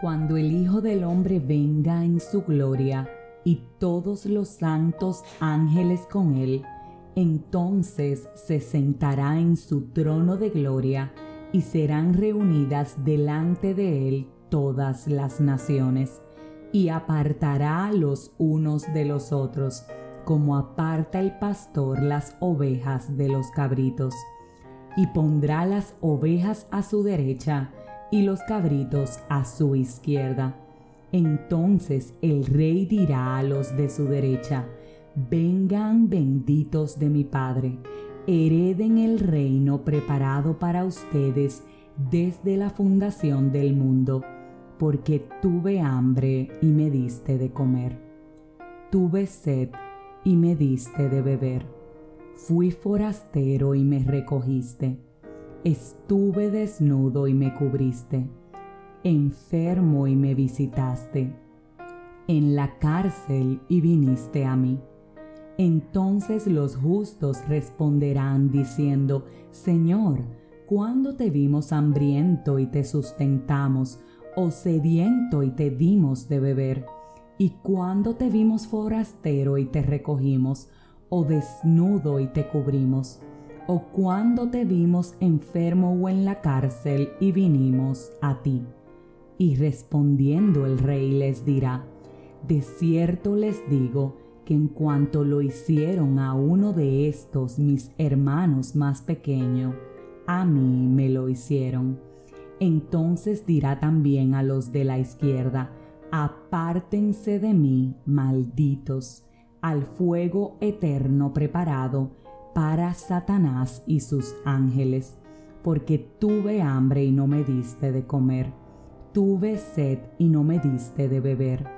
cuando el Hijo del Hombre venga en su gloria y todos los santos ángeles con él, entonces se sentará en su trono de gloria y serán reunidas delante de él todas las naciones, y apartará los unos de los otros, como aparta el pastor las ovejas de los cabritos, y pondrá las ovejas a su derecha y los cabritos a su izquierda. Entonces el rey dirá a los de su derecha, vengan benditos de mi Padre, hereden el reino preparado para ustedes desde la fundación del mundo, porque tuve hambre y me diste de comer, tuve sed y me diste de beber, fui forastero y me recogiste, estuve desnudo y me cubriste, enfermo y me visitaste, en la cárcel y viniste a mí. Entonces los justos responderán diciendo, Señor, ¿cuándo te vimos hambriento y te sustentamos, o sediento y te dimos de beber? ¿Y cuándo te vimos forastero y te recogimos, o desnudo y te cubrimos? ¿O cuándo te vimos enfermo o en la cárcel y vinimos a ti? Y respondiendo el rey les dirá, De cierto les digo, que en cuanto lo hicieron a uno de estos mis hermanos más pequeños, a mí me lo hicieron. Entonces dirá también a los de la izquierda, apártense de mí, malditos, al fuego eterno preparado para Satanás y sus ángeles, porque tuve hambre y no me diste de comer, tuve sed y no me diste de beber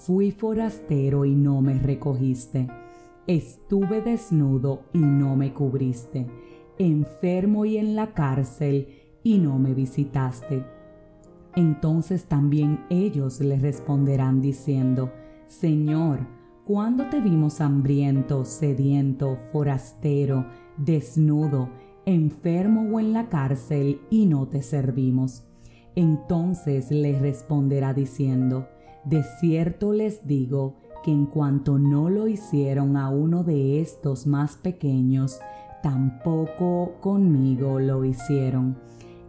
Fui forastero y no me recogiste. Estuve desnudo y no me cubriste. Enfermo y en la cárcel y no me visitaste. Entonces también ellos le responderán diciendo, Señor, ¿cuándo te vimos hambriento, sediento, forastero, desnudo, enfermo o en la cárcel y no te servimos? Entonces le responderá diciendo, de cierto les digo que en cuanto no lo hicieron a uno de estos más pequeños, tampoco conmigo lo hicieron.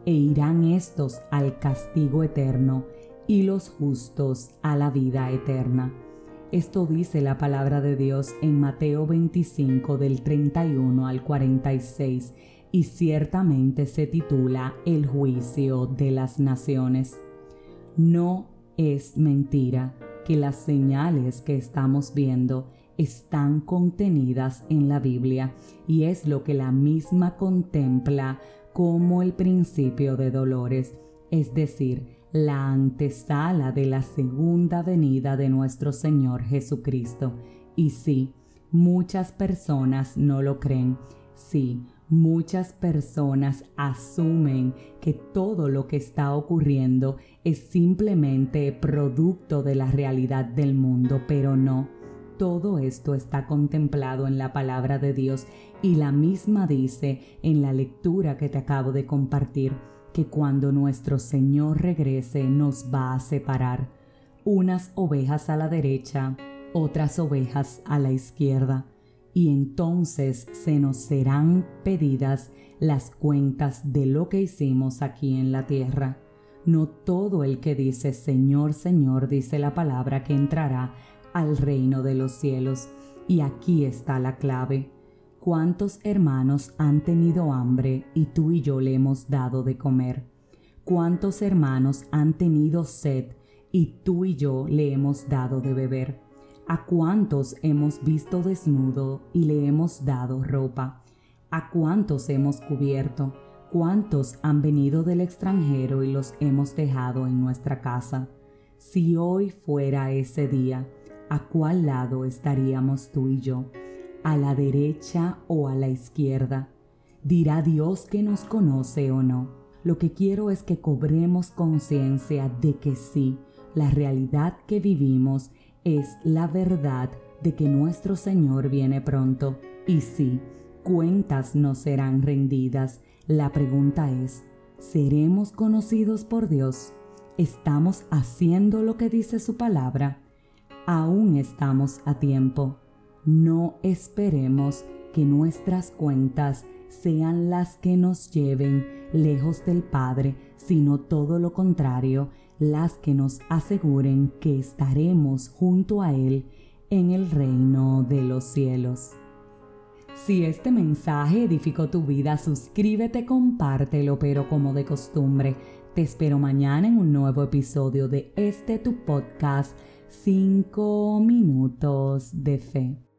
E irán estos al castigo eterno y los justos a la vida eterna. Esto dice la palabra de Dios en Mateo 25 del 31 al 46 y ciertamente se titula El juicio de las naciones. No es mentira que las señales que estamos viendo están contenidas en la Biblia y es lo que la misma contempla como el principio de dolores, es decir, la antesala de la segunda venida de nuestro Señor Jesucristo. Y sí, muchas personas no lo creen. Sí, Muchas personas asumen que todo lo que está ocurriendo es simplemente producto de la realidad del mundo, pero no. Todo esto está contemplado en la palabra de Dios y la misma dice en la lectura que te acabo de compartir que cuando nuestro Señor regrese nos va a separar unas ovejas a la derecha, otras ovejas a la izquierda y entonces se nos serán pedidas las cuentas de lo que hicimos aquí en la tierra. No todo el que dice Señor, Señor, dice la palabra que entrará al reino de los cielos. Y aquí está la clave. ¿Cuántos hermanos han tenido hambre y tú y yo le hemos dado de comer? ¿Cuántos hermanos han tenido sed y tú y yo le hemos dado de beber? ¿A cuántos hemos visto desnudo y le hemos dado ropa? ¿A cuántos hemos cubierto? ¿Cuántos han venido del extranjero y los hemos dejado en nuestra casa? Si hoy fuera ese día, ¿a cuál lado estaríamos tú y yo? ¿A la derecha o a la izquierda? ¿Dirá Dios que nos conoce o no? Lo que quiero es que cobremos conciencia de que sí, la realidad que vivimos es la verdad de que nuestro Señor viene pronto. Y sí, cuentas no serán rendidas. La pregunta es, ¿seremos conocidos por Dios? ¿Estamos haciendo lo que dice su palabra? Aún estamos a tiempo. No esperemos que nuestras cuentas sean las que nos lleven lejos del Padre, sino todo lo contrario, las que nos aseguren que estaremos junto a Él en el reino de los cielos. Si este mensaje edificó tu vida, suscríbete, compártelo, pero como de costumbre, te espero mañana en un nuevo episodio de este tu podcast 5 minutos de fe.